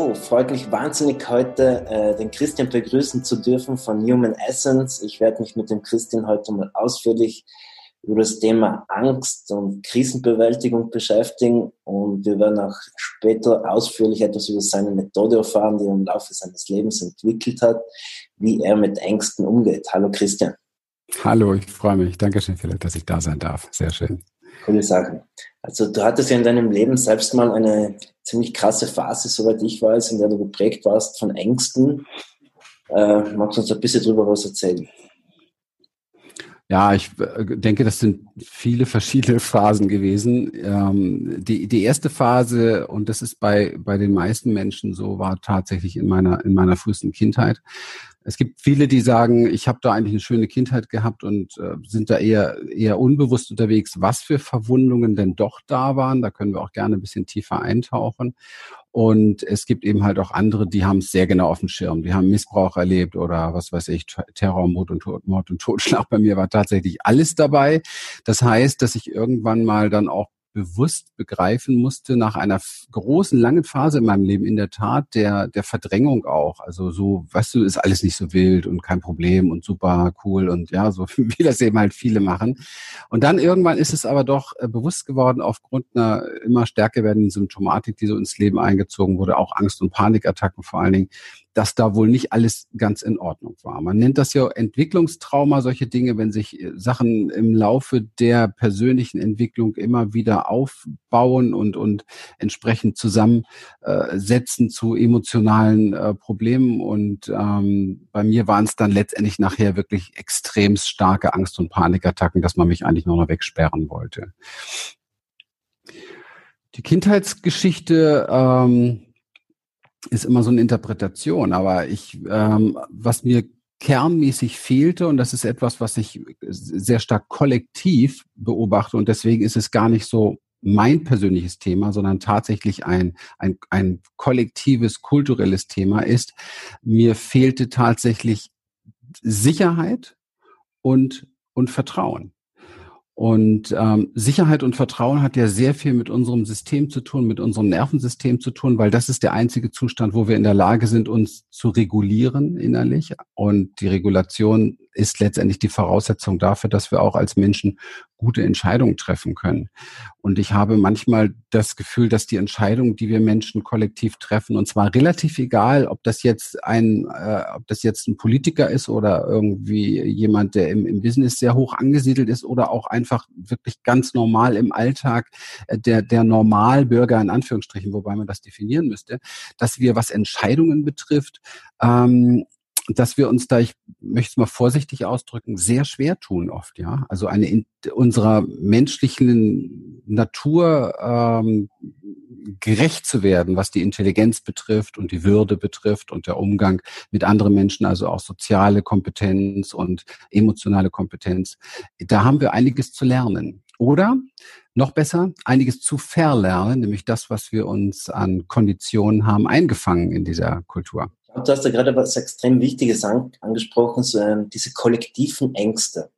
So, freut mich wahnsinnig heute äh, den Christian begrüßen zu dürfen von Human Essence. Ich werde mich mit dem Christian heute mal ausführlich über das Thema Angst und Krisenbewältigung beschäftigen und wir werden auch später ausführlich etwas über seine Methode erfahren, die er im Laufe seines Lebens entwickelt hat, wie er mit Ängsten umgeht. Hallo Christian. Hallo, ich freue mich. Dankeschön, Philipp, dass ich da sein darf. Sehr schön. Coole Sache. Also du hattest ja in deinem Leben selbst mal eine ziemlich krasse Phase, soweit ich weiß, in der du geprägt warst von Ängsten. Äh, magst du uns ein bisschen drüber was erzählen? Ja, ich äh, denke, das sind viele verschiedene Phasen gewesen. Ähm, die, die erste Phase, und das ist bei, bei den meisten Menschen so, war tatsächlich in meiner, in meiner frühesten Kindheit. Es gibt viele, die sagen, ich habe da eigentlich eine schöne Kindheit gehabt und äh, sind da eher, eher unbewusst unterwegs, was für Verwundungen denn doch da waren. Da können wir auch gerne ein bisschen tiefer eintauchen. Und es gibt eben halt auch andere, die haben es sehr genau auf dem Schirm. Die haben Missbrauch erlebt oder was weiß ich, Terror, Mord und, Tod, Mord und Totschlag. Bei mir war tatsächlich alles dabei. Das heißt, dass ich irgendwann mal dann auch bewusst begreifen musste nach einer großen, langen Phase in meinem Leben, in der Tat, der, der Verdrängung auch. Also so, weißt du, ist alles nicht so wild und kein Problem und super cool und ja, so wie das eben halt viele machen. Und dann irgendwann ist es aber doch äh, bewusst geworden, aufgrund einer immer stärker werdenden Symptomatik, die so ins Leben eingezogen wurde, auch Angst- und Panikattacken vor allen Dingen, dass da wohl nicht alles ganz in Ordnung war. Man nennt das ja Entwicklungstrauma, solche Dinge, wenn sich äh, Sachen im Laufe der persönlichen Entwicklung immer wieder aufbauen und, und entsprechend zusammensetzen äh, zu emotionalen äh, Problemen. Und ähm, bei mir waren es dann letztendlich nachher wirklich extrem starke Angst- und Panikattacken, dass man mich eigentlich nur noch wegsperren wollte. Die Kindheitsgeschichte ähm, ist immer so eine Interpretation. Aber ich, ähm, was mir kernmäßig fehlte, und das ist etwas, was ich sehr stark kollektiv beobachte, und deswegen ist es gar nicht so mein persönliches Thema, sondern tatsächlich ein, ein, ein kollektives, kulturelles Thema ist, mir fehlte tatsächlich Sicherheit und, und Vertrauen. Und ähm, Sicherheit und Vertrauen hat ja sehr viel mit unserem System zu tun, mit unserem Nervensystem zu tun, weil das ist der einzige Zustand, wo wir in der Lage sind, uns zu regulieren innerlich. Und die Regulation ist letztendlich die Voraussetzung dafür, dass wir auch als Menschen gute Entscheidungen treffen können. Und ich habe manchmal das Gefühl, dass die Entscheidungen, die wir Menschen kollektiv treffen, und zwar relativ egal, ob das jetzt ein, äh, ob das jetzt ein Politiker ist oder irgendwie jemand, der im, im Business sehr hoch angesiedelt ist oder auch einfach wirklich ganz normal im Alltag äh, der, der Normalbürger in Anführungsstrichen, wobei man das definieren müsste, dass wir, was Entscheidungen betrifft, ähm, dass wir uns da, ich möchte es mal vorsichtig ausdrücken, sehr schwer tun oft, ja. Also eine in unserer menschlichen Natur ähm, gerecht zu werden, was die Intelligenz betrifft und die Würde betrifft und der Umgang mit anderen Menschen, also auch soziale Kompetenz und emotionale Kompetenz. Da haben wir einiges zu lernen. Oder noch besser, einiges zu verlernen, nämlich das, was wir uns an Konditionen haben eingefangen in dieser Kultur. Du hast da gerade was extrem Wichtiges an, angesprochen, so, ähm, diese kollektiven Ängste.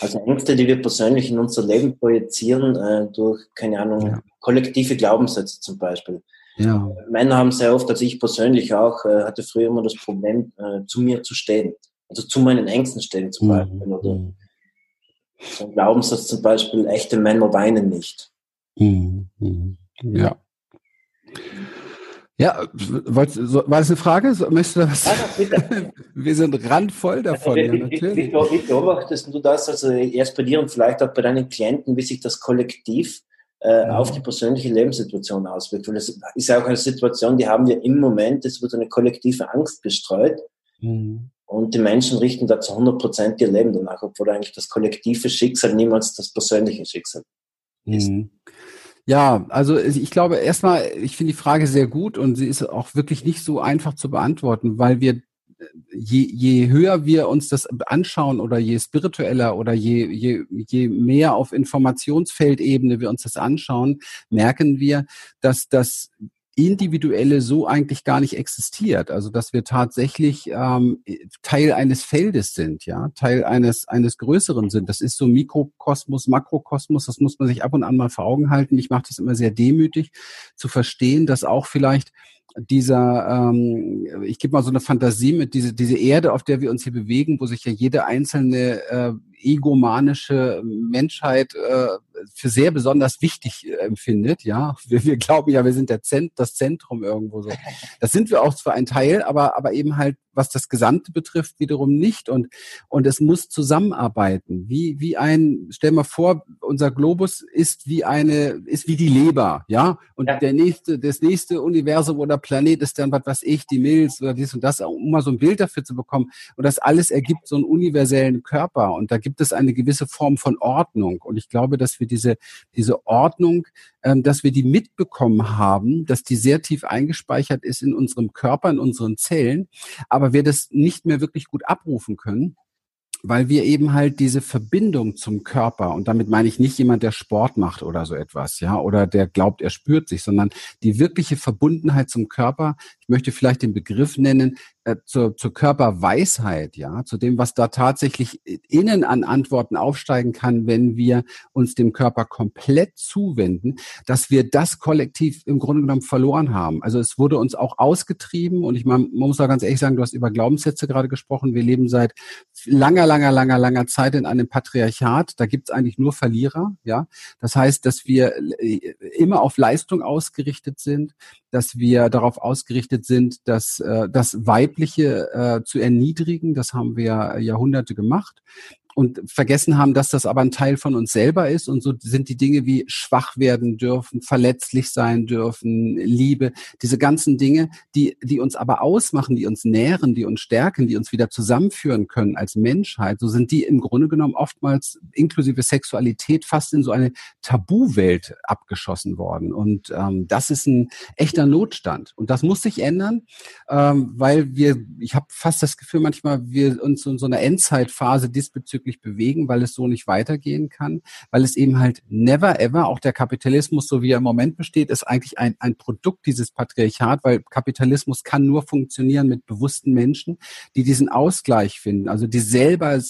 Also Ängste, die wir persönlich in unser Leben projizieren, äh, durch, keine Ahnung, ja. kollektive Glaubenssätze zum Beispiel. Ja. Männer haben sehr oft, also ich persönlich auch, äh, hatte früher immer das Problem, äh, zu mir zu stehen. Also zu meinen Ängsten stehen zum mhm. Beispiel. Oder so ein Glaubenssatz zum Beispiel, echte Männer weinen nicht. Mhm. mhm. Ja. Ja, war das eine Frage? Möchtest du da was? Ja, Wir sind randvoll davon. Also, wie, ja, natürlich. Wie, wie, beobachtest du das, also erst bei dir und vielleicht auch bei deinen Klienten, wie sich das kollektiv äh, ja. auf die persönliche Lebenssituation auswirkt? Weil das ist ja auch eine Situation, die haben wir im Moment, es wird eine kollektive Angst gestreut. Mhm. Und die Menschen richten da zu 100 Prozent ihr Leben danach, obwohl eigentlich das kollektive Schicksal niemals das persönliche Schicksal ist. Mhm. Ja, also ich glaube erstmal, ich finde die Frage sehr gut und sie ist auch wirklich nicht so einfach zu beantworten, weil wir je, je höher wir uns das anschauen oder je spiritueller oder je, je, je mehr auf Informationsfeldebene wir uns das anschauen, merken wir, dass das Individuelle so eigentlich gar nicht existiert. Also dass wir tatsächlich ähm, Teil eines Feldes sind, ja, Teil eines eines Größeren sind. Das ist so Mikrokosmos, Makrokosmos. Das muss man sich ab und an mal vor Augen halten. Ich mache das immer sehr demütig zu verstehen, dass auch vielleicht dieser, ähm, ich gebe mal so eine Fantasie mit, diese, diese Erde, auf der wir uns hier bewegen, wo sich ja jede einzelne äh, egomanische Menschheit äh, für sehr besonders wichtig äh, empfindet. Ja, wir, wir glauben ja, wir sind der Zent, das Zentrum irgendwo so. Das sind wir auch zwar ein Teil, aber aber eben halt was das Gesamte betrifft wiederum nicht und und es muss zusammenarbeiten. Wie wie ein, stell mal vor, unser Globus ist wie eine ist wie die Leber, ja, und ja. der nächste das nächste Universum oder Planet ist dann was was ich die Milz oder dies und das, um mal so ein Bild dafür zu bekommen. Und das alles ergibt so einen universellen Körper und da gibt es eine gewisse Form von Ordnung und ich glaube, dass wir diese, diese Ordnung, ähm, dass wir die mitbekommen haben, dass die sehr tief eingespeichert ist in unserem Körper, in unseren Zellen, aber wir das nicht mehr wirklich gut abrufen können weil wir eben halt diese Verbindung zum Körper und damit meine ich nicht jemand, der Sport macht oder so etwas, ja, oder der glaubt, er spürt sich, sondern die wirkliche Verbundenheit zum Körper. Ich möchte vielleicht den Begriff nennen, äh, zur, zur Körperweisheit, ja, zu dem, was da tatsächlich innen an Antworten aufsteigen kann, wenn wir uns dem Körper komplett zuwenden, dass wir das kollektiv im Grunde genommen verloren haben. Also es wurde uns auch ausgetrieben und ich man muss da ganz ehrlich sagen, du hast über Glaubenssätze gerade gesprochen. Wir leben seit langer, langer, langer, langer Zeit in einem Patriarchat. Da gibt es eigentlich nur Verlierer, ja. Das heißt, dass wir äh, immer auf Leistung ausgerichtet sind, dass wir darauf ausgerichtet sind, dass äh, das Weibliche äh, zu erniedrigen. Das haben wir Jahrhunderte gemacht und vergessen haben, dass das aber ein Teil von uns selber ist. Und so sind die Dinge wie schwach werden dürfen, verletzlich sein dürfen, Liebe, diese ganzen Dinge, die, die uns aber ausmachen, die uns nähren, die uns stärken, die uns wieder zusammenführen können als Menschheit. So sind die im Grunde genommen oftmals inklusive Sexualität fast in so eine Tabuwelt abgeschossen worden. Und ähm, das ist ein echter Notstand. Und das muss sich ändern, ähm, weil wir, ich habe fast das Gefühl manchmal, wir uns in so einer Endzeitphase diesbezüglich wirklich bewegen, weil es so nicht weitergehen kann, weil es eben halt never ever, auch der Kapitalismus, so wie er im Moment besteht, ist eigentlich ein, ein Produkt dieses Patriarchat, weil Kapitalismus kann nur funktionieren mit bewussten Menschen, die diesen Ausgleich finden, also die selber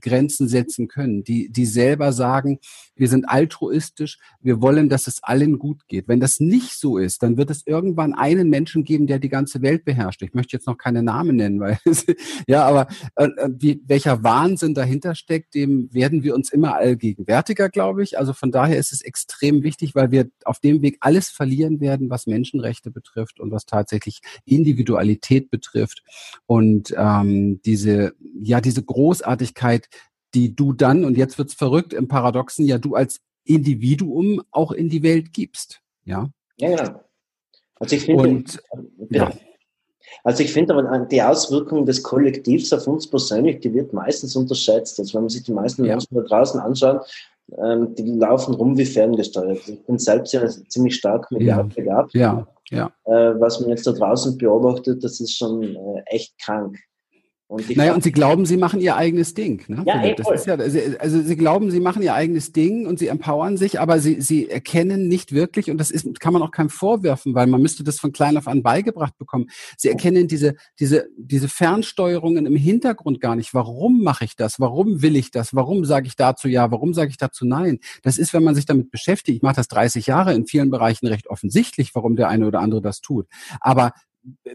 Grenzen setzen können, die, die selber sagen, wir sind altruistisch, wir wollen, dass es allen gut geht. Wenn das nicht so ist, dann wird es irgendwann einen Menschen geben, der die ganze Welt beherrscht. Ich möchte jetzt noch keine Namen nennen, weil ja, aber äh, äh, wie, welcher Wahnsinn dahinter steckt, dem werden wir uns immer allgegenwärtiger, glaube ich. Also von daher ist es extrem wichtig, weil wir auf dem Weg alles verlieren werden, was Menschenrechte betrifft und was tatsächlich Individualität betrifft und ähm, diese ja diese Großartigkeit die du dann, und jetzt wird's verrückt, im Paradoxen ja du als Individuum auch in die Welt gibst. Ja. Ja, genau. Also ich finde, und, ja. Also ich finde aber die Auswirkung des Kollektivs auf uns persönlich, die wird meistens unterschätzt. Also wenn man sich die meisten ja. Menschen da draußen anschaut, ähm, die laufen rum wie ferngesteuert. Ich bin selbst ja ziemlich stark mit ja. begabt. Ja. Ja. Äh, was man jetzt da draußen beobachtet, das ist schon äh, echt krank. Und naja, und sie glauben, sie machen ihr eigenes Ding. Ne? Ja, ey, das ist ja, also sie glauben, sie machen ihr eigenes Ding und sie empowern sich, aber sie, sie erkennen nicht wirklich, und das ist, kann man auch keinem vorwerfen, weil man müsste das von klein auf an beigebracht bekommen. Sie erkennen diese, diese, diese Fernsteuerungen im Hintergrund gar nicht. Warum mache ich das? Warum will ich das? Warum sage ich dazu ja? Warum sage ich dazu nein? Das ist, wenn man sich damit beschäftigt. Ich mache das 30 Jahre in vielen Bereichen recht offensichtlich, warum der eine oder andere das tut. Aber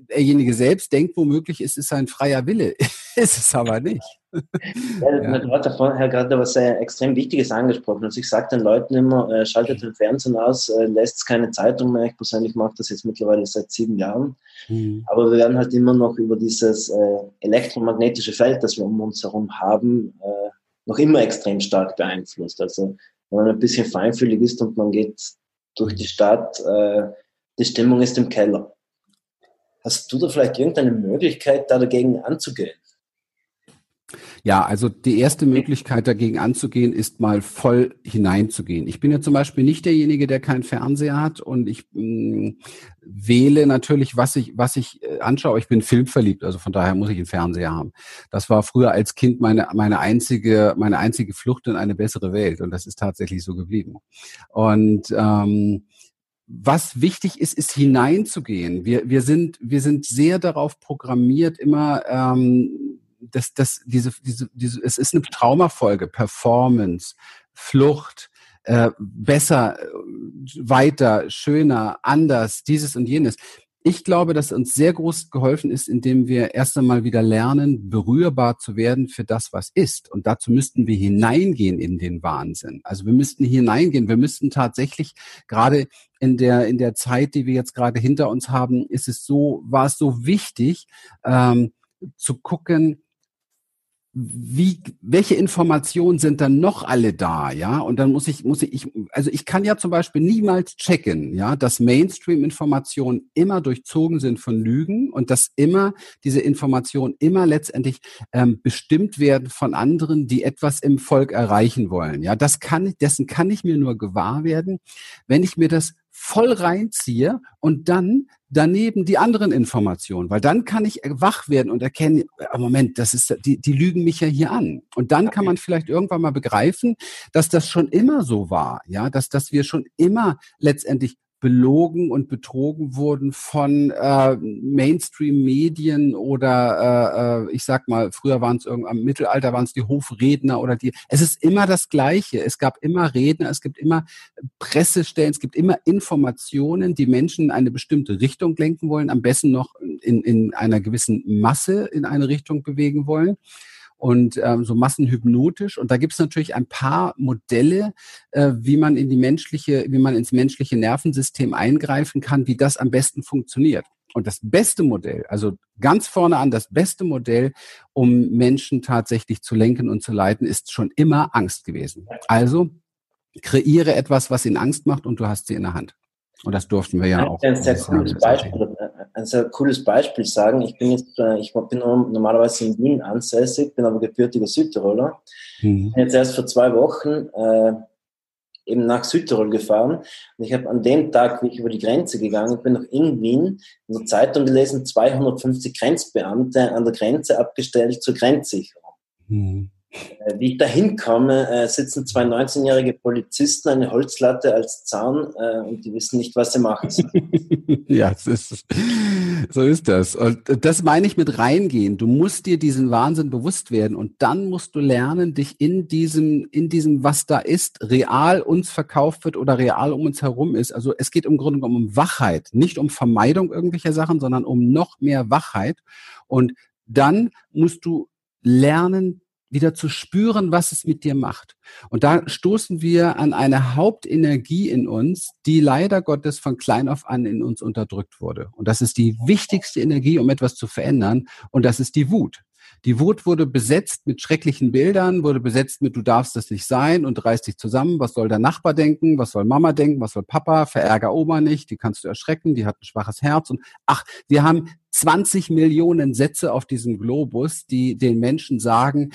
derjenige selbst denkt womöglich, es ist ein freier Wille. ist es aber nicht. Ja, ja. Du hast vorher gerade was sehr extrem Wichtiges angesprochen. Also ich sage den Leuten immer, äh, schaltet den Fernsehen aus, äh, lässt keine Zeitung mehr. Ich persönlich mache das jetzt mittlerweile seit sieben Jahren. Mhm. Aber wir werden halt immer noch über dieses äh, elektromagnetische Feld, das wir um uns herum haben, äh, noch immer extrem stark beeinflusst. Also wenn man ein bisschen feinfühlig ist und man geht durch die Stadt, äh, die Stimmung ist im Keller. Hast du da vielleicht irgendeine Möglichkeit, da dagegen anzugehen? Ja, also die erste Möglichkeit dagegen anzugehen, ist mal voll hineinzugehen. Ich bin ja zum Beispiel nicht derjenige, der keinen Fernseher hat und ich mh, mm, wähle natürlich, was ich, was ich äh, anschaue. Ich bin filmverliebt, also von daher muss ich einen Fernseher haben. Das war früher als Kind meine, meine einzige, meine einzige Flucht in eine bessere Welt und das ist tatsächlich so geblieben. Und ähm, was wichtig ist, ist hineinzugehen. Wir, wir, sind, wir sind sehr darauf programmiert, immer, ähm, dass, dass diese, diese, diese, es ist eine Traumafolge, Performance, Flucht, äh, besser, weiter, schöner, anders, dieses und jenes ich glaube, dass uns sehr groß geholfen ist, indem wir erst einmal wieder lernen, berührbar zu werden für das, was ist. Und dazu müssten wir hineingehen in den Wahnsinn. Also wir müssten hineingehen. Wir müssten tatsächlich gerade in der in der Zeit, die wir jetzt gerade hinter uns haben, ist es so, war es so wichtig ähm, zu gucken, wie, welche Informationen sind dann noch alle da, ja? Und dann muss ich, muss ich, also ich kann ja zum Beispiel niemals checken, ja, dass Mainstream-Informationen immer durchzogen sind von Lügen und dass immer diese Informationen immer letztendlich ähm, bestimmt werden von anderen, die etwas im Volk erreichen wollen, ja? Das kann, dessen kann ich mir nur gewahr werden, wenn ich mir das voll reinziehe und dann daneben die anderen Informationen, weil dann kann ich wach werden und erkennen, äh, Moment, das ist, die, die lügen mich ja hier an. Und dann kann man vielleicht irgendwann mal begreifen, dass das schon immer so war, ja, dass, dass wir schon immer letztendlich belogen und betrogen wurden von äh, Mainstream-Medien oder äh, äh, ich sag mal, früher waren es irgendwann im Mittelalter waren es die Hofredner oder die. Es ist immer das Gleiche. Es gab immer Redner, es gibt immer Pressestellen, es gibt immer Informationen, die Menschen in eine bestimmte Richtung lenken wollen, am besten noch in, in einer gewissen Masse in eine Richtung bewegen wollen und ähm, so massenhypnotisch. Und da gibt es natürlich ein paar Modelle, äh, wie man in die menschliche, wie man ins menschliche Nervensystem eingreifen kann, wie das am besten funktioniert. Und das beste Modell, also ganz vorne an, das beste Modell, um Menschen tatsächlich zu lenken und zu leiten, ist schon immer Angst gewesen. Also kreiere etwas, was ihnen Angst macht und du hast sie in der Hand. Und das durften wir ja auch. Ein sehr cooles Beispiel, ein sehr cooles Beispiel sagen. Ich bin jetzt, äh, ich bin normalerweise in Wien ansässig, bin aber gebürtiger Südtiroler. Mhm. Bin jetzt erst vor zwei Wochen äh, eben nach Südtirol gefahren. Und ich habe an dem Tag, wie ich über die Grenze gegangen bin, noch in Wien in der Zeitung gelesen, 250 Grenzbeamte an der Grenze abgestellt zur Grenzsicherung. Mhm. Äh, wie ich da hinkomme, äh, sitzen zwei 19-jährige Polizisten eine Holzlatte als Zaun äh, und die wissen nicht, was sie machen ja, ist, so ist das. Und das meine ich mit reingehen. Du musst dir diesen Wahnsinn bewusst werden und dann musst du lernen, dich in diesem, in diesem, was da ist, real uns verkauft wird oder real um uns herum ist. Also es geht im Grunde genommen um Wachheit, nicht um Vermeidung irgendwelcher Sachen, sondern um noch mehr Wachheit. Und dann musst du lernen, wieder zu spüren, was es mit dir macht. Und da stoßen wir an eine Hauptenergie in uns, die leider Gottes von klein auf an in uns unterdrückt wurde. Und das ist die wichtigste Energie, um etwas zu verändern. Und das ist die Wut. Die Wut wurde besetzt mit schrecklichen Bildern, wurde besetzt mit, du darfst das nicht sein und reißt dich zusammen. Was soll der Nachbar denken? Was soll Mama denken? Was soll Papa? Verärger Oma nicht. Die kannst du erschrecken. Die hat ein schwaches Herz. Und ach, wir haben 20 Millionen Sätze auf diesem Globus, die den Menschen sagen,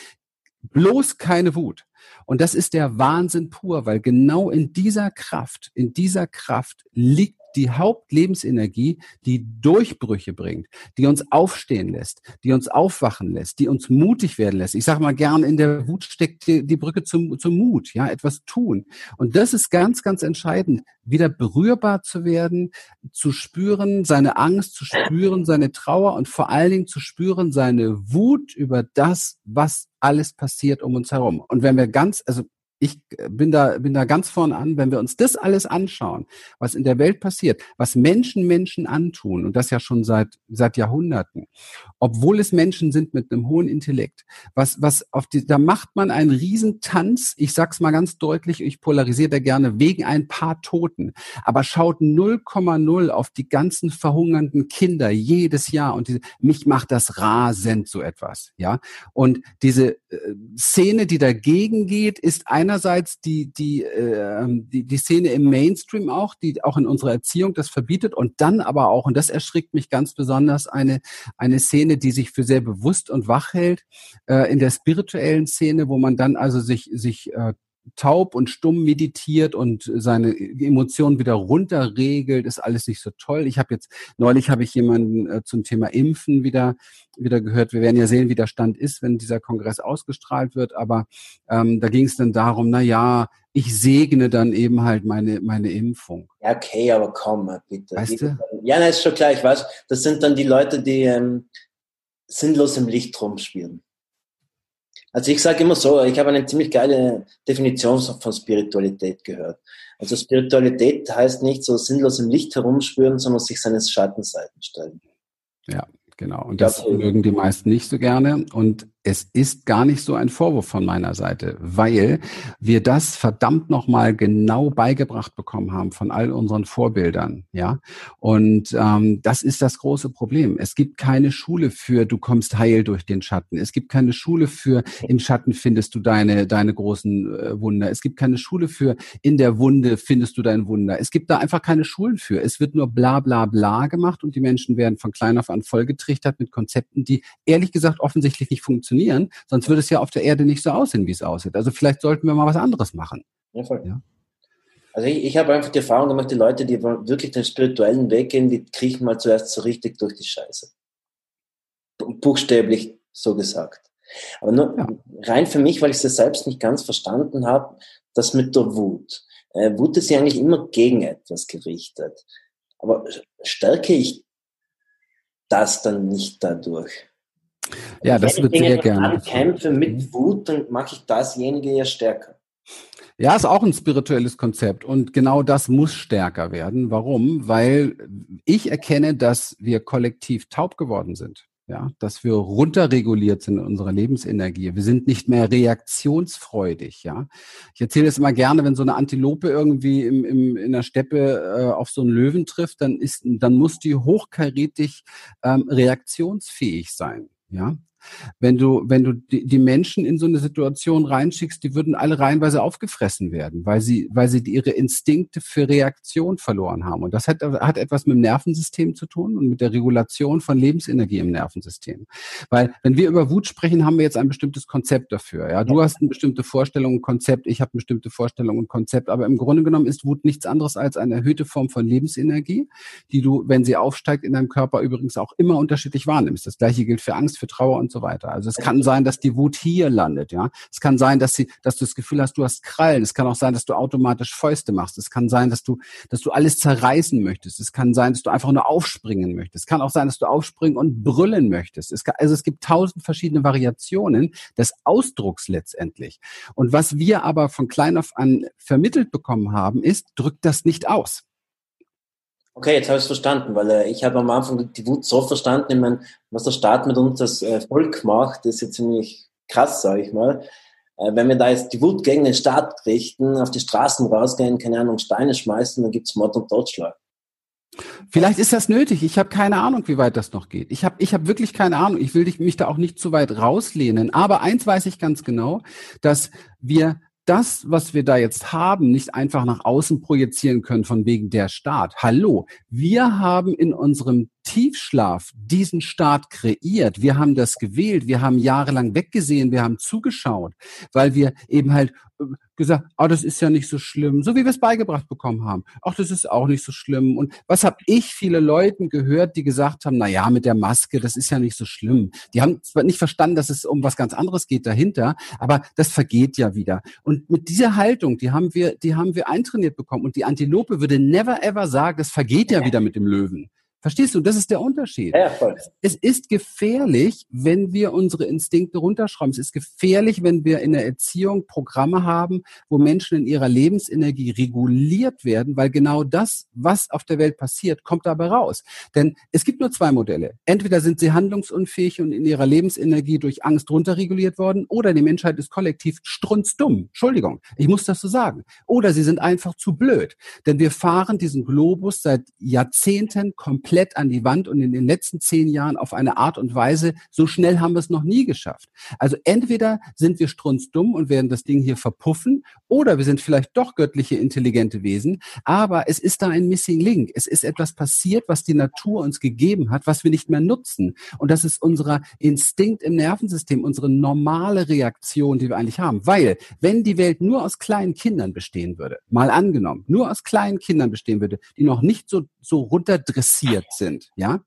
Bloß keine Wut. Und das ist der Wahnsinn pur, weil genau in dieser Kraft, in dieser Kraft liegt die Hauptlebensenergie, die Durchbrüche bringt, die uns aufstehen lässt, die uns aufwachen lässt, die uns mutig werden lässt. Ich sage mal gern, in der Wut steckt die, die Brücke zum, zum Mut, ja, etwas tun. Und das ist ganz, ganz entscheidend, wieder berührbar zu werden, zu spüren, seine Angst zu spüren, seine Trauer und vor allen Dingen zu spüren, seine Wut über das, was alles passiert um uns herum. Und wenn wir ganz, also ich bin da, bin da ganz vorne an, wenn wir uns das alles anschauen, was in der Welt passiert, was Menschen Menschen antun, und das ja schon seit, seit Jahrhunderten, obwohl es Menschen sind mit einem hohen Intellekt, was, was auf die, da macht man einen Riesentanz, ich sag's mal ganz deutlich, ich polarisiere da gerne, wegen ein paar Toten, aber schaut 0,0 auf die ganzen verhungernden Kinder jedes Jahr und diese, mich macht das rasend so etwas, ja, und diese äh, Szene, die dagegen geht, ist einer einerseits die, die, äh, die, die Szene im Mainstream auch, die auch in unserer Erziehung das verbietet und dann aber auch, und das erschrickt mich ganz besonders, eine, eine Szene, die sich für sehr bewusst und wach hält, äh, in der spirituellen Szene, wo man dann also sich, sich äh, taub und stumm meditiert und seine Emotionen wieder runterregelt, ist alles nicht so toll. Ich habe jetzt neulich habe ich jemanden äh, zum Thema Impfen wieder wieder gehört. Wir werden ja sehen, wie der Stand ist, wenn dieser Kongress ausgestrahlt wird. Aber ähm, da ging es dann darum, na ja, ich segne dann eben halt meine meine Impfung. Ja, okay, aber komm, bitte. Weißt du? Ja, na, ist schon klar. Ich weiß, das sind dann die Leute, die ähm, sinnlos im Licht rumspielen. Also ich sage immer so, ich habe eine ziemlich geile Definition von Spiritualität gehört. Also Spiritualität heißt nicht so sinnlos im Licht herumspüren, sondern sich seines Schattenseiten stellen. Ja, genau. Und das mögen die meisten nicht so gerne. Und es ist gar nicht so ein Vorwurf von meiner Seite, weil wir das verdammt nochmal genau beigebracht bekommen haben von all unseren Vorbildern, ja. Und ähm, das ist das große Problem. Es gibt keine Schule für du kommst heil durch den Schatten. Es gibt keine Schule für im Schatten findest du deine deine großen äh, Wunder. Es gibt keine Schule für in der Wunde findest du dein Wunder. Es gibt da einfach keine Schulen für. Es wird nur bla bla bla gemacht und die Menschen werden von klein auf an vollgetrichtert mit Konzepten, die ehrlich gesagt offensichtlich nicht funktionieren funktionieren, sonst würde es ja auf der Erde nicht so aussehen, wie es aussieht. Also vielleicht sollten wir mal was anderes machen. Ja, voll. Ja? Also ich, ich habe einfach die Erfahrung gemacht, die Leute, die wirklich den spirituellen Weg gehen, die kriechen mal zuerst so richtig durch die Scheiße. Buchstäblich so gesagt. Aber nur ja. rein für mich, weil ich es selbst nicht ganz verstanden habe, das mit der Wut. Äh, Wut ist ja eigentlich immer gegen etwas gerichtet. Aber stärke ich das dann nicht dadurch? Ja, das wird sehr gerne. Ankämpfe mit mhm. Wut, dann mache ich dasjenige ja stärker. Ja, ist auch ein spirituelles Konzept und genau das muss stärker werden. Warum? Weil ich erkenne, dass wir kollektiv taub geworden sind. Ja, dass wir runterreguliert sind in unserer Lebensenergie. Wir sind nicht mehr reaktionsfreudig. Ja, ich erzähle es immer gerne, wenn so eine Antilope irgendwie im, im, in der Steppe äh, auf so einen Löwen trifft, dann ist, dann muss die hochkarätig ähm, reaktionsfähig sein. Ja, wenn du, wenn du die, die Menschen in so eine Situation reinschickst, die würden alle reihenweise aufgefressen werden, weil sie, weil sie ihre Instinkte für Reaktion verloren haben. Und das hat, hat etwas mit dem Nervensystem zu tun und mit der Regulation von Lebensenergie im Nervensystem. Weil, wenn wir über Wut sprechen, haben wir jetzt ein bestimmtes Konzept dafür. Ja, du hast eine bestimmte Vorstellung, ein Konzept, ich habe eine bestimmte Vorstellung und Konzept. Aber im Grunde genommen ist Wut nichts anderes als eine erhöhte Form von Lebensenergie, die du, wenn sie aufsteigt in deinem Körper übrigens auch immer unterschiedlich wahrnimmst. Das gleiche gilt für Angst, für Trauer und so weiter. Also es kann sein, dass die Wut hier landet, ja. Es kann sein, dass sie, dass du das Gefühl hast, du hast Krallen. Es kann auch sein, dass du automatisch Fäuste machst. Es kann sein, dass du, dass du alles zerreißen möchtest. Es kann sein, dass du einfach nur aufspringen möchtest. Es kann auch sein, dass du aufspringen und brüllen möchtest. Es kann, also es gibt tausend verschiedene Variationen des Ausdrucks letztendlich. Und was wir aber von klein auf an vermittelt bekommen haben, ist, drückt das nicht aus. Okay, jetzt habe ich es verstanden, weil äh, ich habe am Anfang die Wut so verstanden, ich meine, was der Staat mit uns als äh, Volk macht, ist jetzt ziemlich krass, sage ich mal. Äh, wenn wir da jetzt die Wut gegen den Staat richten, auf die Straßen rausgehen, keine Ahnung, Steine schmeißen, dann gibt's Mord und Totschlag. Vielleicht ist das nötig. Ich habe keine Ahnung, wie weit das noch geht. Ich habe ich hab wirklich keine Ahnung. Ich will mich da auch nicht zu weit rauslehnen. Aber eins weiß ich ganz genau, dass wir das, was wir da jetzt haben, nicht einfach nach außen projizieren können von wegen der Staat. Hallo, wir haben in unserem Tiefschlaf diesen Staat kreiert. Wir haben das gewählt. Wir haben jahrelang weggesehen. Wir haben zugeschaut, weil wir eben halt äh, gesagt, oh, das ist ja nicht so schlimm, so wie wir es beigebracht bekommen haben. Ach, das ist auch nicht so schlimm. Und was habe ich viele Leuten gehört, die gesagt haben, na ja, mit der Maske, das ist ja nicht so schlimm. Die haben zwar nicht verstanden, dass es um was ganz anderes geht dahinter, aber das vergeht ja wieder. Und mit dieser Haltung, die haben wir, die haben wir eintrainiert bekommen. Und die Antilope würde never ever sagen, das vergeht ja wieder mit dem Löwen. Verstehst du? Das ist der Unterschied. Ja, voll. Es ist gefährlich, wenn wir unsere Instinkte runterschrauben. Es ist gefährlich, wenn wir in der Erziehung Programme haben, wo Menschen in ihrer Lebensenergie reguliert werden, weil genau das, was auf der Welt passiert, kommt dabei raus. Denn es gibt nur zwei Modelle. Entweder sind sie handlungsunfähig und in ihrer Lebensenergie durch Angst runterreguliert worden, oder die Menschheit ist kollektiv strunzdumm. Entschuldigung, ich muss das so sagen. Oder sie sind einfach zu blöd. Denn wir fahren diesen Globus seit Jahrzehnten komplett komplett an die Wand und in den letzten zehn Jahren auf eine Art und Weise, so schnell haben wir es noch nie geschafft. Also entweder sind wir strunzdumm und werden das Ding hier verpuffen oder wir sind vielleicht doch göttliche, intelligente Wesen, aber es ist da ein Missing Link. Es ist etwas passiert, was die Natur uns gegeben hat, was wir nicht mehr nutzen. Und das ist unser Instinkt im Nervensystem, unsere normale Reaktion, die wir eigentlich haben. Weil, wenn die Welt nur aus kleinen Kindern bestehen würde, mal angenommen, nur aus kleinen Kindern bestehen würde, die noch nicht so, so runterdressiert Konzept sind, ja,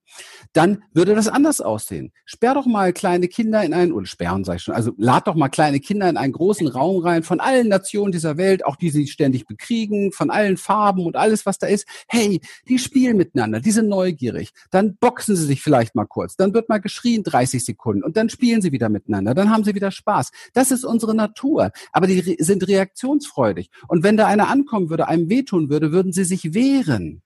dann würde das anders aussehen. Sperr doch mal kleine Kinder in einen, oder sperren sag ich schon, also lad doch mal kleine Kinder in einen großen Raum rein von allen Nationen dieser Welt, auch die sie ständig bekriegen, von allen Farben und alles, was da ist. Hey, die spielen miteinander, die sind neugierig. Dann boxen sie sich vielleicht mal kurz, dann wird mal geschrien 30 Sekunden und dann spielen sie wieder miteinander, dann haben sie wieder Spaß. Das ist unsere Natur, aber die sind reaktionsfreudig. Und wenn da einer ankommen würde, einem wehtun würde, würden sie sich wehren.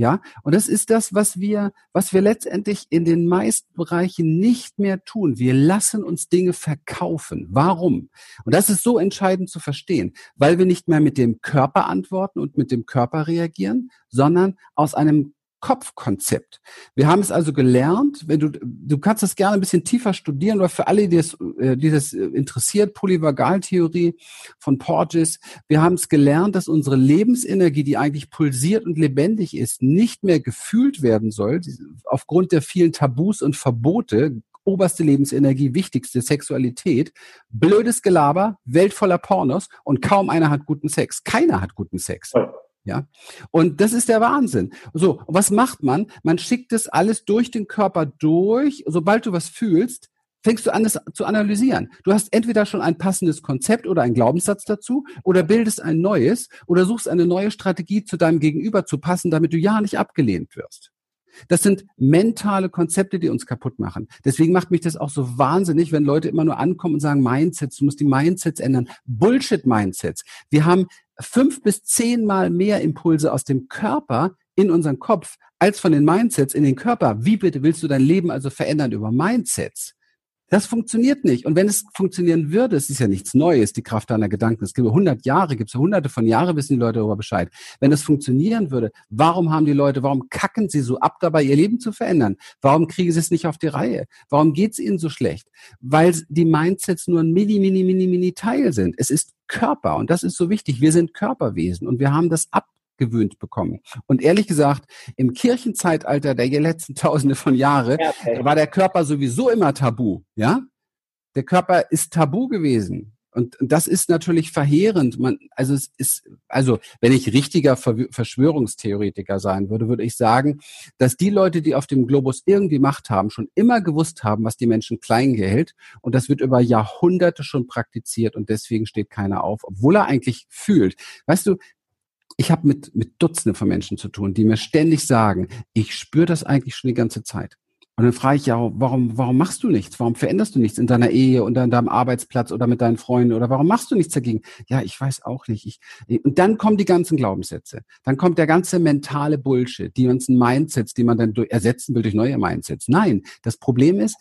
Ja, und das ist das, was wir, was wir letztendlich in den meisten Bereichen nicht mehr tun. Wir lassen uns Dinge verkaufen. Warum? Und das ist so entscheidend zu verstehen, weil wir nicht mehr mit dem Körper antworten und mit dem Körper reagieren, sondern aus einem Kopfkonzept. Wir haben es also gelernt, wenn du, du kannst das gerne ein bisschen tiefer studieren, oder für alle, die das, äh, die das interessiert, Polyvagaltheorie von Porges. Wir haben es gelernt, dass unsere Lebensenergie, die eigentlich pulsiert und lebendig ist, nicht mehr gefühlt werden soll, aufgrund der vielen Tabus und Verbote, oberste Lebensenergie, wichtigste Sexualität, blödes Gelaber, Welt voller Pornos und kaum einer hat guten Sex. Keiner hat guten Sex. Ja. Und das ist der Wahnsinn. So, was macht man? Man schickt das alles durch den Körper durch. Sobald du was fühlst, fängst du an, es zu analysieren. Du hast entweder schon ein passendes Konzept oder einen Glaubenssatz dazu oder bildest ein neues oder suchst eine neue Strategie zu deinem Gegenüber zu passen, damit du ja nicht abgelehnt wirst. Das sind mentale Konzepte, die uns kaputt machen. Deswegen macht mich das auch so wahnsinnig, wenn Leute immer nur ankommen und sagen, Mindsets, du musst die Mindsets ändern. Bullshit-Mindsets. Wir haben fünf bis zehnmal mehr Impulse aus dem Körper in unseren Kopf als von den Mindsets in den Körper. Wie bitte willst du dein Leben also verändern über Mindsets? Das funktioniert nicht. Und wenn es funktionieren würde, es ist ja nichts Neues, die Kraft deiner Gedanken. Es gibt 100 Jahre, gibt es hunderte von Jahren, wissen die Leute darüber Bescheid. Wenn es funktionieren würde, warum haben die Leute, warum kacken sie so ab dabei, ihr Leben zu verändern? Warum kriegen sie es nicht auf die Reihe? Warum geht es ihnen so schlecht? Weil die Mindsets nur ein mini, mini, mini, mini Teil sind. Es ist Körper und das ist so wichtig. Wir sind Körperwesen und wir haben das ab gewöhnt bekommen. Und ehrlich gesagt, im Kirchenzeitalter der letzten Tausende von Jahre ja, okay. war der Körper sowieso immer tabu, ja? Der Körper ist tabu gewesen. Und das ist natürlich verheerend. Man, also es ist, also wenn ich richtiger Verschwörungstheoretiker sein würde, würde ich sagen, dass die Leute, die auf dem Globus irgendwie Macht haben, schon immer gewusst haben, was die Menschen klein hält. Und das wird über Jahrhunderte schon praktiziert und deswegen steht keiner auf, obwohl er eigentlich fühlt. Weißt du, ich habe mit, mit Dutzenden von Menschen zu tun, die mir ständig sagen, ich spüre das eigentlich schon die ganze Zeit. Und dann frage ich ja, warum, warum machst du nichts? Warum veränderst du nichts in deiner Ehe oder in deinem Arbeitsplatz oder mit deinen Freunden? Oder warum machst du nichts dagegen? Ja, ich weiß auch nicht. Ich, und dann kommen die ganzen Glaubenssätze. Dann kommt der ganze mentale Bullshit, die ganzen Mindsets, die man dann ersetzen will durch neue Mindsets. Nein, das Problem ist,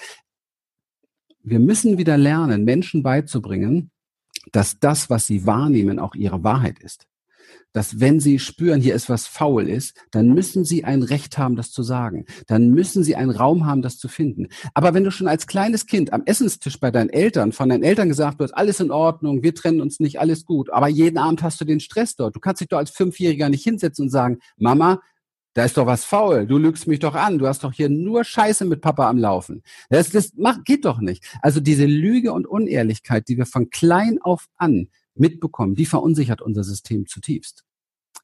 wir müssen wieder lernen, Menschen beizubringen, dass das, was sie wahrnehmen, auch ihre Wahrheit ist dass wenn Sie spüren, hier ist was faul ist, dann müssen Sie ein Recht haben, das zu sagen. Dann müssen Sie einen Raum haben, das zu finden. Aber wenn du schon als kleines Kind am Essenstisch bei deinen Eltern, von deinen Eltern gesagt wird, alles in Ordnung, wir trennen uns nicht, alles gut, aber jeden Abend hast du den Stress dort. Du kannst dich doch als Fünfjähriger nicht hinsetzen und sagen, Mama, da ist doch was faul. Du lügst mich doch an. Du hast doch hier nur Scheiße mit Papa am Laufen. Das, das macht, geht doch nicht. Also diese Lüge und Unehrlichkeit, die wir von klein auf an mitbekommen, die verunsichert unser System zutiefst.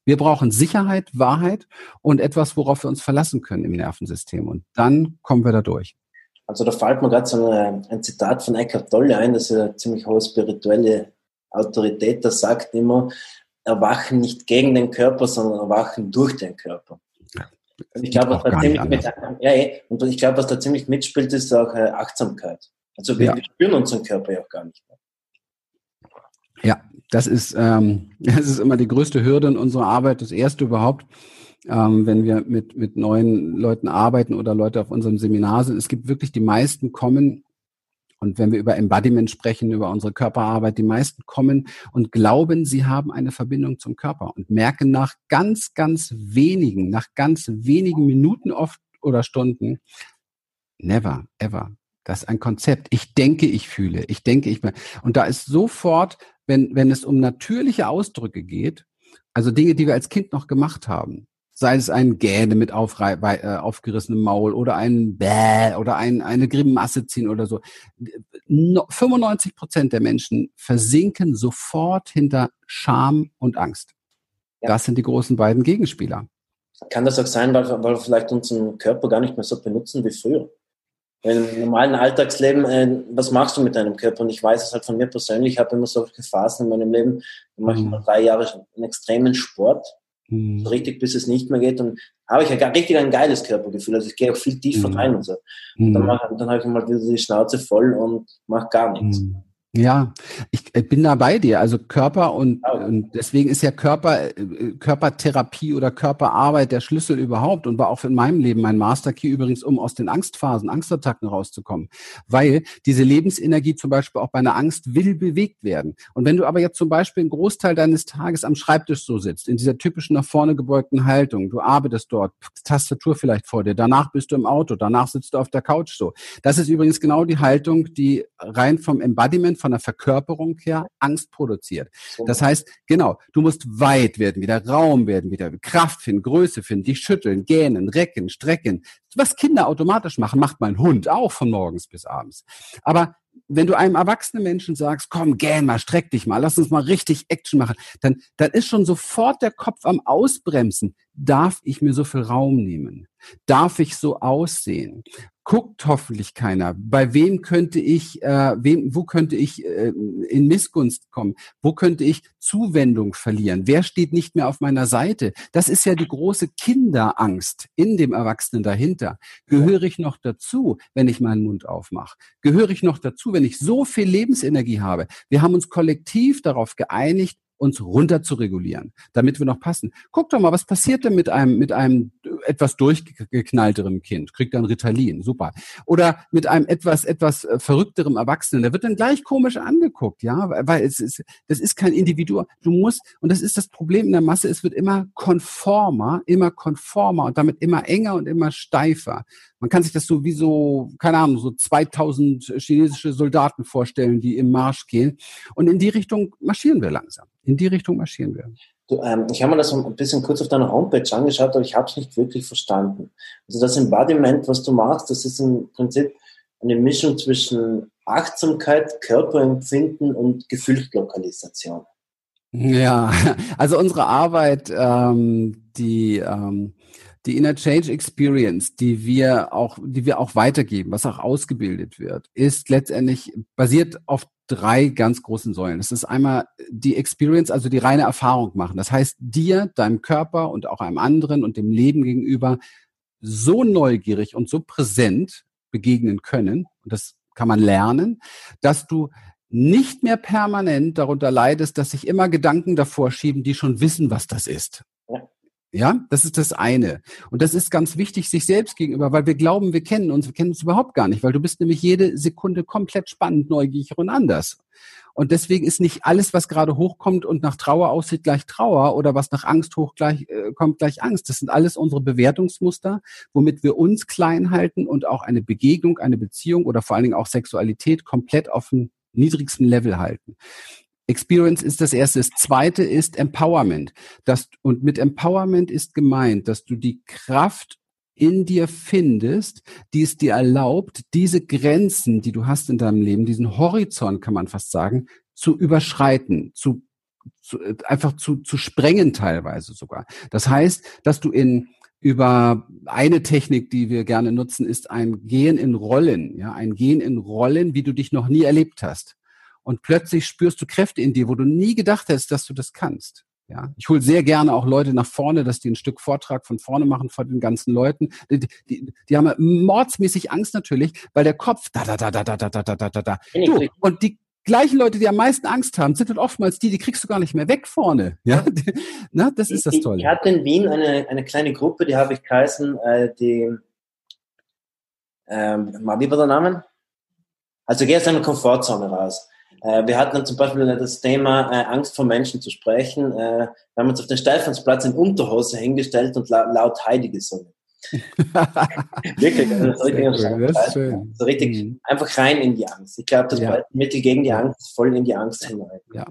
Wir brauchen Sicherheit, Wahrheit und etwas, worauf wir uns verlassen können im Nervensystem. Und dann kommen wir da durch. Also da fällt mir gerade so ein, ein Zitat von Eckhart Tolle ein, das ist eine ziemlich hohe spirituelle Autorität, der sagt immer, erwachen nicht gegen den Körper, sondern erwachen durch den Körper. Und ich glaube, was da ziemlich mit, ja, eh, und ich glaube, was da ziemlich mitspielt, ist auch äh, Achtsamkeit. Also wir, ja. wir spüren unseren Körper ja auch gar nicht mehr. Ja, das ist, ähm, das ist immer die größte Hürde in unserer Arbeit, das erste überhaupt, ähm, wenn wir mit, mit neuen Leuten arbeiten oder Leute auf unserem Seminar sind. Es gibt wirklich die meisten kommen und wenn wir über Embodiment sprechen, über unsere Körperarbeit, die meisten kommen und glauben, sie haben eine Verbindung zum Körper und merken nach ganz, ganz wenigen, nach ganz wenigen Minuten oft oder Stunden, never, ever. Das ist ein Konzept. Ich denke, ich fühle. Ich denke, ich bin. Und da ist sofort wenn, wenn es um natürliche Ausdrücke geht, also Dinge, die wir als Kind noch gemacht haben, sei es ein Gähne mit aufrei äh, aufgerissenem Maul oder ein Bäh oder ein, eine Grimasse ziehen oder so. 95 Prozent der Menschen versinken sofort hinter Scham und Angst. Ja. Das sind die großen beiden Gegenspieler. kann das auch sein, weil, weil wir vielleicht unseren Körper gar nicht mehr so benutzen wie früher. Im normalen Alltagsleben, äh, was machst du mit deinem Körper? Und ich weiß es halt von mir persönlich, ich habe immer solche Phasen in meinem Leben, da mache ich mhm. mal drei Jahre einen extremen Sport, mhm. so richtig bis es nicht mehr geht und habe ich ja richtig ein geiles Körpergefühl. Also ich gehe auch viel tiefer mhm. rein und so. Und dann, mach, dann habe ich mal wieder die Schnauze voll und mache gar nichts. Mhm. Ja, ich bin da bei dir. Also Körper und, und deswegen ist ja Körper, äh, Körpertherapie oder Körperarbeit der Schlüssel überhaupt und war auch in meinem Leben mein Masterkey übrigens, um aus den Angstphasen, Angstattacken rauszukommen. Weil diese Lebensenergie zum Beispiel auch bei einer Angst will bewegt werden. Und wenn du aber jetzt zum Beispiel einen Großteil deines Tages am Schreibtisch so sitzt, in dieser typischen nach vorne gebeugten Haltung, du arbeitest dort, Tastatur vielleicht vor dir, danach bist du im Auto, danach sitzt du auf der Couch so. Das ist übrigens genau die Haltung, die rein vom Embodiment, von der Verkörperung her Angst produziert. Das heißt, genau, du musst weit werden, wieder Raum werden, wieder Kraft finden, Größe finden, dich schütteln, gähnen, recken, strecken. Was Kinder automatisch machen, macht mein Hund auch von morgens bis abends. Aber wenn du einem erwachsenen Menschen sagst, komm, gähn mal, streck dich mal, lass uns mal richtig Action machen, dann, dann ist schon sofort der Kopf am Ausbremsen. Darf ich mir so viel Raum nehmen? Darf ich so aussehen? Guckt hoffentlich keiner. Bei wem könnte ich, äh, wem, wo könnte ich äh, in Missgunst kommen? Wo könnte ich Zuwendung verlieren? Wer steht nicht mehr auf meiner Seite? Das ist ja die große Kinderangst in dem Erwachsenen dahinter. Gehöre ich noch dazu, wenn ich meinen Mund aufmache? Gehöre ich noch dazu, wenn ich so viel Lebensenergie habe? Wir haben uns kollektiv darauf geeinigt, uns runter zu regulieren, damit wir noch passen. Guck doch mal, was passiert denn mit einem, mit einem etwas durchgeknallteren Kind? Kriegt dann Ritalin, super. Oder mit einem etwas, etwas äh, verrückterem Erwachsenen, der wird dann gleich komisch angeguckt, ja, weil es ist, das ist kein Individuum. Du musst, und das ist das Problem in der Masse, es wird immer konformer, immer konformer und damit immer enger und immer steifer. Man kann sich das so wie so, keine Ahnung, so 2000 chinesische Soldaten vorstellen, die im Marsch gehen. Und in die Richtung marschieren wir langsam. In die Richtung marschieren wir. Du, ähm, ich habe mir das ein bisschen kurz auf deiner Homepage angeschaut, aber ich habe es nicht wirklich verstanden. Also das Embodiment, was du machst, das ist im Prinzip eine Mischung zwischen Achtsamkeit, Körperempfinden und Gefühlslokalisation. Ja, also unsere Arbeit, ähm, die ähm, die Inner Change Experience, die wir auch, die wir auch weitergeben, was auch ausgebildet wird, ist letztendlich basiert auf drei ganz großen Säulen. Das ist einmal die Experience, also die reine Erfahrung machen. Das heißt, dir, deinem Körper und auch einem anderen und dem Leben gegenüber so neugierig und so präsent begegnen können, und das kann man lernen, dass du nicht mehr permanent darunter leidest, dass sich immer Gedanken davor schieben, die schon wissen, was das ist. Ja, das ist das eine. Und das ist ganz wichtig sich selbst gegenüber, weil wir glauben, wir kennen uns, wir kennen uns überhaupt gar nicht, weil du bist nämlich jede Sekunde komplett spannend, neugierig und anders. Und deswegen ist nicht alles, was gerade hochkommt und nach Trauer aussieht, gleich Trauer oder was nach Angst hochkommt, äh, gleich Angst. Das sind alles unsere Bewertungsmuster, womit wir uns klein halten und auch eine Begegnung, eine Beziehung oder vor allen Dingen auch Sexualität komplett auf dem niedrigsten Level halten. Experience ist das erste. Das zweite ist Empowerment. Das, und mit Empowerment ist gemeint, dass du die Kraft in dir findest, die es dir erlaubt, diese Grenzen, die du hast in deinem Leben, diesen Horizont, kann man fast sagen, zu überschreiten, zu, zu einfach zu, zu sprengen teilweise sogar. Das heißt, dass du in über eine Technik, die wir gerne nutzen, ist ein Gehen in Rollen, ja, ein Gehen in Rollen, wie du dich noch nie erlebt hast und plötzlich spürst du Kräfte in dir, wo du nie gedacht hättest, dass du das kannst. Ja, ich hole sehr gerne auch Leute nach vorne, dass die ein Stück Vortrag von vorne machen vor den ganzen Leuten. Die, die, die haben mordsmäßig Angst natürlich, weil der Kopf da da da da da da da da da da. Du, und die gleichen Leute, die am meisten Angst haben, sind dann oftmals die, die kriegst du gar nicht mehr weg vorne. Ja, na, das ist das Tolle. Ich hatte in Wien eine, eine kleine Gruppe, die habe ich geheißen, äh, die, ähm, wie war der Name? Also geh aus deiner Komfortzone raus. Äh, wir hatten dann zum Beispiel das Thema äh, Angst vor Menschen zu sprechen. Äh, wir haben uns auf den Stephansplatz in Unterhose hingestellt und la laut Heidi gesungen. Wirklich, also so richtig, das so richtig mhm. einfach rein in die Angst. Ich glaube, das ja. Mittel gegen die Angst, voll in die Angst hinein. Ja.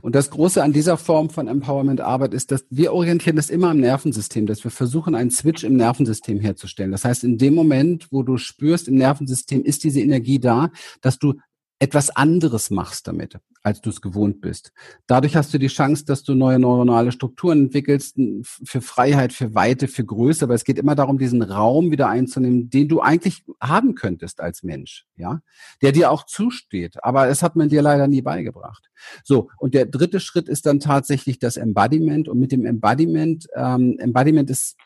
Und das Große an dieser Form von Empowerment-Arbeit ist, dass wir orientieren das immer am Nervensystem, dass wir versuchen, einen Switch im Nervensystem herzustellen. Das heißt, in dem Moment, wo du spürst, im Nervensystem ist diese Energie da, dass du etwas anderes machst damit, als du es gewohnt bist. Dadurch hast du die Chance, dass du neue neuronale Strukturen entwickelst, für Freiheit, für Weite, für Größe. Aber es geht immer darum, diesen Raum wieder einzunehmen, den du eigentlich haben könntest als Mensch, ja, der dir auch zusteht. Aber es hat man dir leider nie beigebracht. So. Und der dritte Schritt ist dann tatsächlich das Embodiment. Und mit dem Embodiment, ähm, Embodiment ist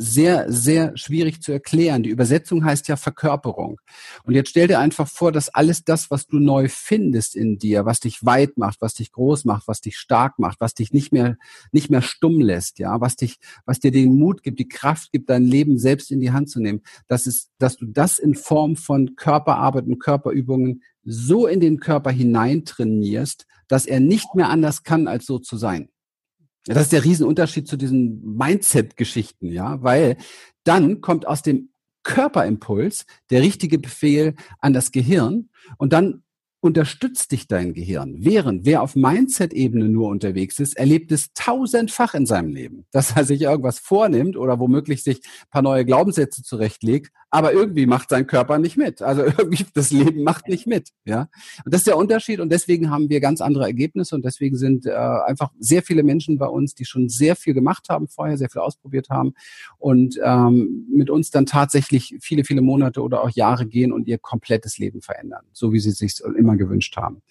sehr, sehr schwierig zu erklären. Die Übersetzung heißt ja Verkörperung. Und jetzt stell dir einfach vor, dass alles das, was du neu findest in dir, was dich weit macht, was dich groß macht, was dich stark macht, was dich nicht mehr, nicht mehr stumm lässt, ja, was dich, was dir den Mut gibt, die Kraft gibt, dein Leben selbst in die Hand zu nehmen, das ist, dass du das in Form von Körperarbeit und Körperübungen so in den Körper hineintrainierst, dass er nicht mehr anders kann, als so zu sein. Das ist der Riesenunterschied zu diesen Mindset-Geschichten, ja, weil dann kommt aus dem Körperimpuls der richtige Befehl an das Gehirn und dann unterstützt dich dein Gehirn. Während wer auf Mindset-Ebene nur unterwegs ist, erlebt es tausendfach in seinem Leben, dass er sich irgendwas vornimmt oder womöglich sich ein paar neue Glaubenssätze zurechtlegt, aber irgendwie macht sein Körper nicht mit. Also irgendwie das Leben macht nicht mit. Ja, und das ist der Unterschied und deswegen haben wir ganz andere Ergebnisse und deswegen sind äh, einfach sehr viele Menschen bei uns, die schon sehr viel gemacht haben vorher, sehr viel ausprobiert haben und ähm, mit uns dann tatsächlich viele, viele Monate oder auch Jahre gehen und ihr komplettes Leben verändern, so wie sie sich immer gewünscht haben.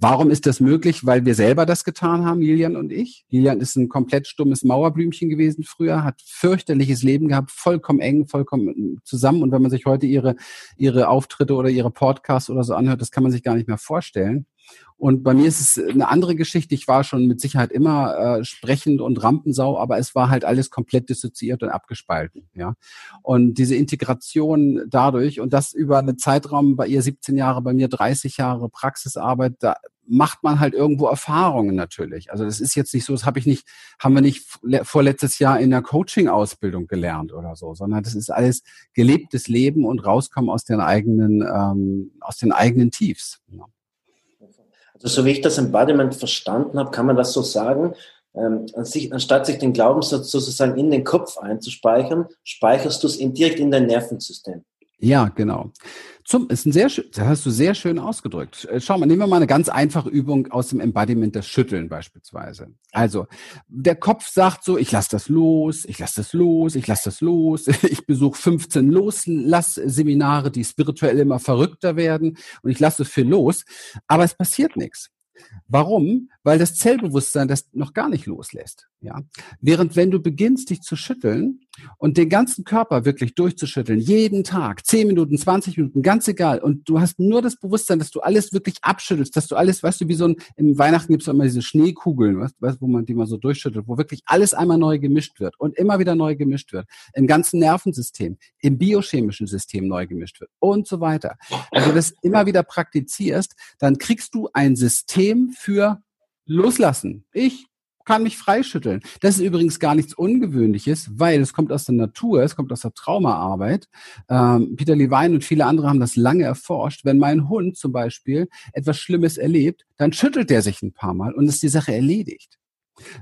Warum ist das möglich? Weil wir selber das getan haben, Lilian und ich. Lilian ist ein komplett stummes Mauerblümchen gewesen früher, hat fürchterliches Leben gehabt, vollkommen eng, vollkommen zusammen. Und wenn man sich heute ihre, ihre Auftritte oder ihre Podcasts oder so anhört, das kann man sich gar nicht mehr vorstellen. Und bei mir ist es eine andere Geschichte. Ich war schon mit Sicherheit immer äh, sprechend und Rampensau, aber es war halt alles komplett dissoziiert und abgespalten. Ja. Und diese Integration dadurch und das über einen Zeitraum bei ihr 17 Jahre, bei mir 30 Jahre Praxisarbeit, da macht man halt irgendwo Erfahrungen natürlich. Also das ist jetzt nicht so, das habe ich nicht, haben wir nicht vorletztes Jahr in der Coaching-Ausbildung gelernt oder so, sondern das ist alles gelebtes Leben und rauskommen aus den eigenen, ähm, aus den eigenen Tiefs. Ja. Also so wie ich das Embodiment verstanden habe, kann man das so sagen, ähm, anstatt sich den Glaubenssatz sozusagen in den Kopf einzuspeichern, speicherst du es direkt in dein Nervensystem. Ja, genau. Zum, ist ein sehr schön, das hast du sehr schön ausgedrückt. Äh, schau mal, nehmen wir mal eine ganz einfache Übung aus dem Embodiment, das Schütteln beispielsweise. Also, der Kopf sagt so, ich lasse das los, ich lasse das los, ich lasse das los. Ich besuche 15 Loslass-Seminare, die spirituell immer verrückter werden und ich lasse viel los, aber es passiert nichts. Warum? Weil das Zellbewusstsein das noch gar nicht loslässt. Ja, während wenn du beginnst, dich zu schütteln und den ganzen Körper wirklich durchzuschütteln, jeden Tag, 10 Minuten, 20 Minuten, ganz egal, und du hast nur das Bewusstsein, dass du alles wirklich abschüttelst, dass du alles, weißt du, wie so ein, im Weihnachten gibt es immer diese Schneekugeln, weißt, weißt, wo man die mal so durchschüttelt, wo wirklich alles einmal neu gemischt wird und immer wieder neu gemischt wird, im ganzen Nervensystem, im biochemischen System neu gemischt wird und so weiter. Also das immer wieder praktizierst, dann kriegst du ein System für Loslassen. Ich kann mich freischütteln. Das ist übrigens gar nichts Ungewöhnliches, weil es kommt aus der Natur, es kommt aus der Traumaarbeit. Ähm, Peter Levine und viele andere haben das lange erforscht. Wenn mein Hund zum Beispiel etwas Schlimmes erlebt, dann schüttelt er sich ein paar Mal und ist die Sache erledigt.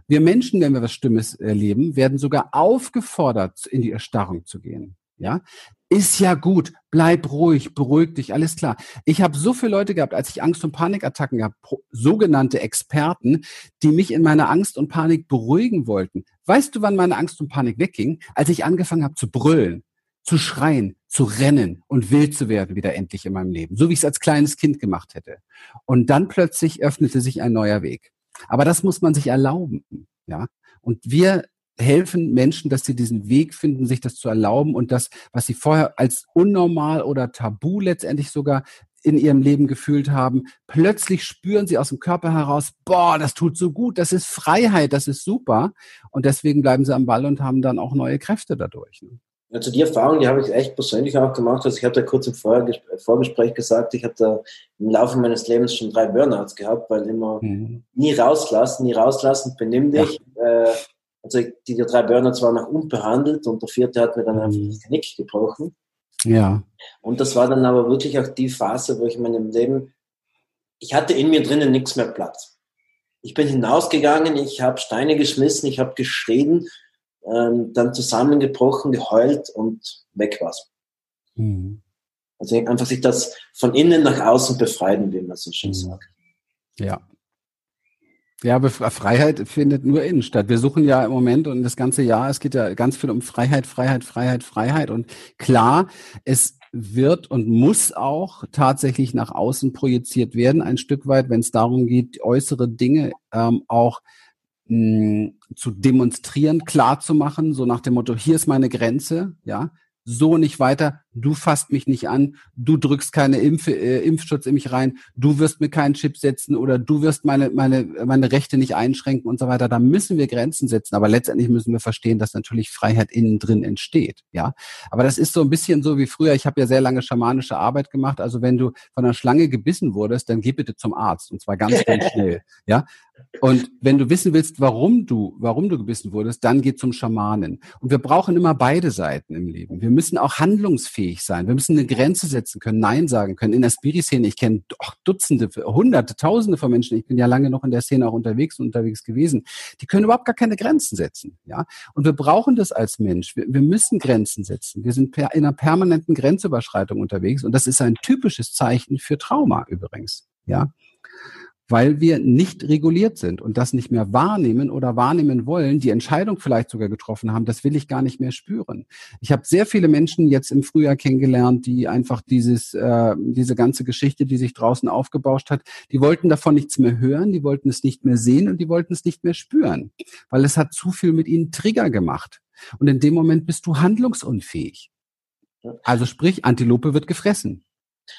Wir Menschen, wenn wir was Stimmes erleben, werden sogar aufgefordert, in die Erstarrung zu gehen. Ja, ist ja gut, bleib ruhig, beruhig dich, alles klar. Ich habe so viele Leute gehabt, als ich Angst- und Panikattacken gab, sogenannte Experten, die mich in meiner Angst und Panik beruhigen wollten. Weißt du, wann meine Angst und Panik wegging? Als ich angefangen habe zu brüllen, zu schreien, zu rennen und wild zu werden wieder endlich in meinem Leben, so wie ich es als kleines Kind gemacht hätte. Und dann plötzlich öffnete sich ein neuer Weg. Aber das muss man sich erlauben, ja. Und wir helfen Menschen, dass sie diesen Weg finden, sich das zu erlauben und das, was sie vorher als unnormal oder tabu letztendlich sogar in ihrem Leben gefühlt haben, plötzlich spüren sie aus dem Körper heraus, boah, das tut so gut, das ist Freiheit, das ist super. Und deswegen bleiben sie am Ball und haben dann auch neue Kräfte dadurch. Ne? Also die Erfahrung, die habe ich echt persönlich auch gemacht. Also ich habe da kurz im Vorgespräch gesagt, ich habe da im Laufe meines Lebens schon drei Burnouts gehabt, weil immer mhm. nie rauslassen, nie rauslassen, benimm dich, ja. äh, also die, die drei Burnouts waren noch unbehandelt und der vierte hat mir dann einfach mhm. das Knick gebrochen. Ja. Und das war dann aber wirklich auch die Phase, wo ich in meinem Leben, ich hatte in mir drinnen nichts mehr Platz. Ich bin hinausgegangen, ich habe Steine geschmissen, ich habe geschrien, ähm, dann zusammengebrochen, geheult und weg war's. Mhm. Also einfach sich das von innen nach außen befreien, wie man so schön mhm. sagt. Ja. Ja, aber Freiheit findet nur innen statt. Wir suchen ja im Moment und das ganze Jahr, es geht ja ganz viel um Freiheit, Freiheit, Freiheit, Freiheit. Und klar, es wird und muss auch tatsächlich nach außen projiziert werden, ein Stück weit, wenn es darum geht, äußere Dinge ähm, auch mh, zu demonstrieren, klar zu machen, so nach dem Motto, hier ist meine Grenze, ja, so nicht weiter, du fasst mich nicht an, du drückst keine Impf äh, Impfschutz in mich rein, du wirst mir keinen Chip setzen oder du wirst meine, meine, meine Rechte nicht einschränken und so weiter. Da müssen wir Grenzen setzen, aber letztendlich müssen wir verstehen, dass natürlich Freiheit innen drin entsteht. Ja, aber das ist so ein bisschen so wie früher. Ich habe ja sehr lange schamanische Arbeit gemacht. Also wenn du von einer Schlange gebissen wurdest, dann geh bitte zum Arzt und zwar ganz, ganz schnell. Ja, und wenn du wissen willst, warum du, warum du gebissen wurdest, dann geh zum Schamanen. Und wir brauchen immer beide Seiten im Leben. Wir müssen auch handlungsfähig sein. Wir müssen eine Grenze setzen können, Nein sagen können. In der Spiri-Szene, ich kenne Dutzende, Hunderte, Tausende von Menschen. Ich bin ja lange noch in der Szene auch unterwegs und unterwegs gewesen. Die können überhaupt gar keine Grenzen setzen. Ja, und wir brauchen das als Mensch. Wir, wir müssen Grenzen setzen. Wir sind in einer permanenten Grenzüberschreitung unterwegs und das ist ein typisches Zeichen für Trauma übrigens. Ja, weil wir nicht reguliert sind und das nicht mehr wahrnehmen oder wahrnehmen wollen, die Entscheidung vielleicht sogar getroffen haben, das will ich gar nicht mehr spüren. Ich habe sehr viele Menschen jetzt im Frühjahr kennengelernt, die einfach dieses, äh, diese ganze Geschichte, die sich draußen aufgebauscht hat, die wollten davon nichts mehr hören, die wollten es nicht mehr sehen und die wollten es nicht mehr spüren, weil es hat zu viel mit ihnen Trigger gemacht. Und in dem Moment bist du handlungsunfähig. Also sprich, Antilope wird gefressen.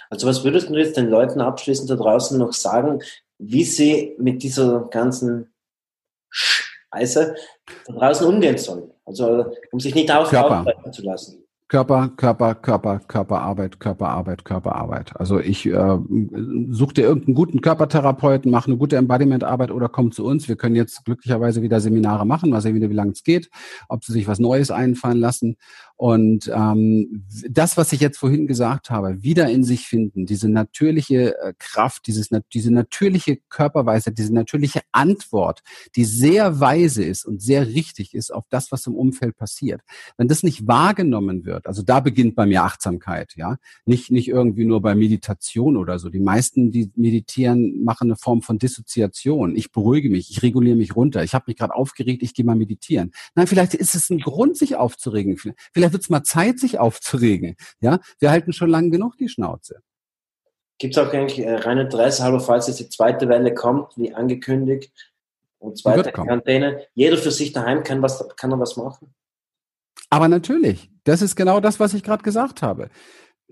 Also was würdest du jetzt den Leuten abschließend da draußen noch sagen, wie sie mit dieser ganzen Scheiße da draußen umgehen sollen. Also um sich nicht aufhalten zu lassen. Körper, Körper, Körper, Körperarbeit, Körperarbeit, Körperarbeit. Also ich äh, such dir irgendeinen guten Körpertherapeuten, mach eine gute Embodiment-Arbeit oder komm zu uns. Wir können jetzt glücklicherweise wieder Seminare machen, mal sehen wieder, wie lange es geht, ob sie sich was Neues einfallen lassen. Und ähm, das, was ich jetzt vorhin gesagt habe, wieder in sich finden, diese natürliche äh, Kraft, dieses, diese natürliche Körperweise, diese natürliche Antwort, die sehr weise ist und sehr richtig ist auf das, was im Umfeld passiert. Wenn das nicht wahrgenommen wird, also da beginnt bei mir Achtsamkeit, ja, nicht nicht irgendwie nur bei Meditation oder so. Die meisten, die meditieren, machen eine Form von Dissoziation. Ich beruhige mich, ich reguliere mich runter. Ich habe mich gerade aufgeregt, ich gehe mal meditieren. Nein, vielleicht ist es ein Grund, sich aufzuregen. Vielleicht wird es mal Zeit, sich aufzuregen. Ja, wir halten schon lange genug die Schnauze. Gibt es auch eigentlich äh, rein Interesse halber, falls jetzt die zweite Welle kommt, wie angekündigt, und zweite Quarantäne, jeder für sich daheim kann was, kann er was machen? Aber natürlich, das ist genau das, was ich gerade gesagt habe.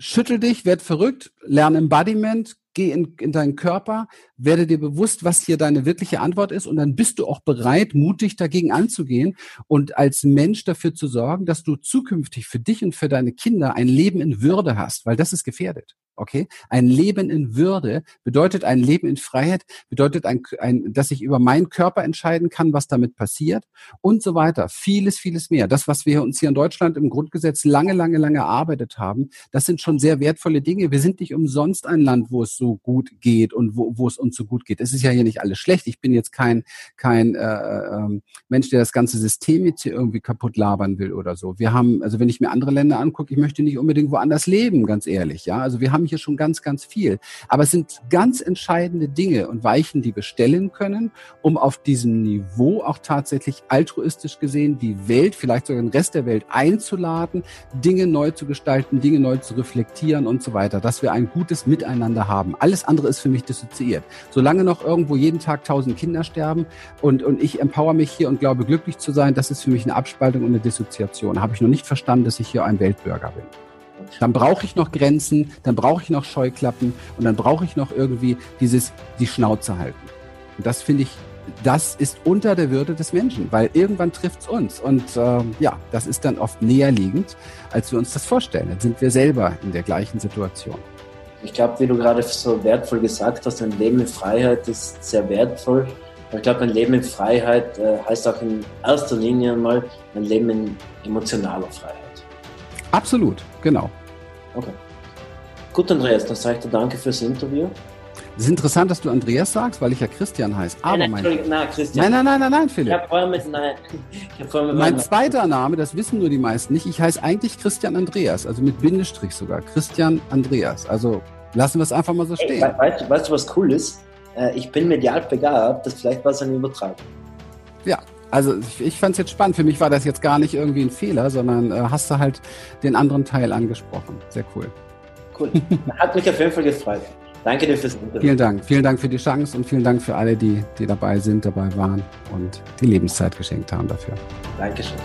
Schüttel dich, werd verrückt, lerne Embodiment, geh in, in deinen Körper, werde dir bewusst, was hier deine wirkliche Antwort ist und dann bist du auch bereit, mutig dagegen anzugehen und als Mensch dafür zu sorgen, dass du zukünftig für dich und für deine Kinder ein Leben in Würde hast, weil das ist gefährdet. Okay? Ein Leben in Würde bedeutet ein Leben in Freiheit, bedeutet ein, ein, dass ich über meinen Körper entscheiden kann, was damit passiert und so weiter. Vieles, vieles mehr. Das, was wir uns hier in Deutschland im Grundgesetz lange, lange, lange erarbeitet haben, das sind schon sehr wertvolle Dinge. Wir sind nicht umsonst ein Land, wo es so gut geht und wo, wo es uns so gut geht. Es ist ja hier nicht alles schlecht. Ich bin jetzt kein, kein äh, äh, Mensch, der das ganze System jetzt hier irgendwie kaputt labern will oder so. Wir haben, also wenn ich mir andere Länder angucke, ich möchte nicht unbedingt woanders leben, ganz ehrlich. Ja, also wir haben hier schon ganz, ganz viel. Aber es sind ganz entscheidende Dinge und Weichen, die wir stellen können, um auf diesem Niveau auch tatsächlich altruistisch gesehen die Welt, vielleicht sogar den Rest der Welt einzuladen, Dinge neu zu gestalten, Dinge neu zu reflektieren und so weiter, dass wir ein gutes Miteinander haben. Alles andere ist für mich dissoziiert. Solange noch irgendwo jeden Tag tausend Kinder sterben und, und ich empower mich hier und glaube glücklich zu sein, das ist für mich eine Abspaltung und eine Dissoziation. Habe ich noch nicht verstanden, dass ich hier ein Weltbürger bin. Dann brauche ich noch Grenzen, dann brauche ich noch Scheuklappen und dann brauche ich noch irgendwie dieses, die Schnauze halten. Und das finde ich, das ist unter der Würde des Menschen, weil irgendwann trifft es uns. Und äh, ja, das ist dann oft näher liegend, als wir uns das vorstellen. Dann sind wir selber in der gleichen Situation. Ich glaube, wie du gerade so wertvoll gesagt hast, ein Leben in Freiheit ist sehr wertvoll. Ich glaube, ein Leben in Freiheit äh, heißt auch in erster Linie mal ein Leben in emotionaler Freiheit. Absolut, genau. Okay. Gut, Andreas, dann sage ich dir danke fürs Interview. Es ist interessant, dass du Andreas sagst, weil ich ja Christian heiße. Aber nein, mein, nein, nein, Christian. nein, nein, nein, nein, Philipp. Ich vorher mit, nein, ich vorher mit Mein zweiter Name, das wissen nur die meisten nicht, ich heiße eigentlich Christian Andreas, also mit Bindestrich sogar. Christian Andreas. Also lassen wir es einfach mal so Ey, stehen. we- weißt, du- weißt du, was cool ist? Äh, ich bin medial begabt, das vielleicht war es eine Übertragung. Also ich, ich fand es jetzt spannend. Für mich war das jetzt gar nicht irgendwie ein Fehler, sondern äh, hast du halt den anderen Teil angesprochen. Sehr cool. Cool. Hat mich auf jeden Fall gefreut. Danke dir fürs Interview. Vielen Dank. Vielen Dank für die Chance und vielen Dank für alle, die, die dabei sind, dabei waren und die Lebenszeit geschenkt haben dafür. Dankeschön.